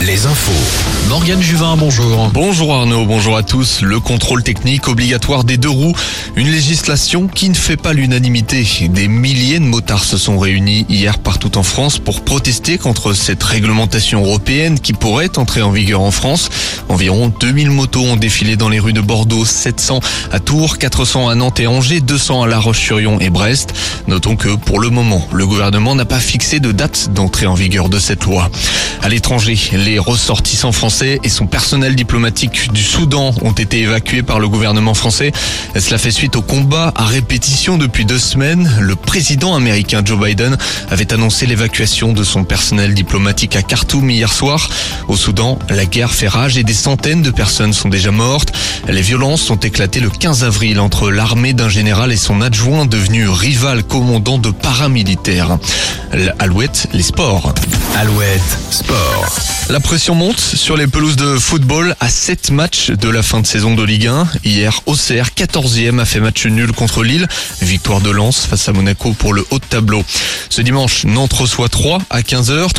les infos. Morgane Juvin, bonjour. Bonjour Arnaud, bonjour à tous. Le contrôle technique obligatoire des deux roues, une législation qui ne fait pas l'unanimité. Des milliers de motards se sont réunis hier partout en France pour protester contre cette réglementation européenne qui pourrait entrer en vigueur en France. Environ 2000 motos ont défilé dans les rues de Bordeaux, 700 à Tours, 400 à Nantes et Angers, 200 à La Roche-sur-Yon et Brest. Notons que pour le moment, le gouvernement n'a pas fixé de date d'entrée en vigueur de cette loi. À l'étranger, les ressortissants français et son personnel diplomatique du Soudan ont été évacués par le gouvernement français. Cela fait suite au combat à répétition depuis deux semaines. Le président américain Joe Biden avait annoncé l'évacuation de son personnel diplomatique à Khartoum hier soir. Au Soudan, la guerre fait rage et des centaines de personnes sont déjà mortes. Les violences ont éclaté le 15 avril entre l'armée d'un général et son adjoint devenu rival commandant de paramilitaires. Alouette, les sports. Alouette Sport. La pression monte sur les pelouses de football à 7 matchs de la fin de saison de Ligue 1. Hier, Auxerre, 14e, a fait match nul contre Lille. Victoire de Lens face à Monaco pour le haut de tableau. Ce dimanche, Nantes reçoit 3 à 15h.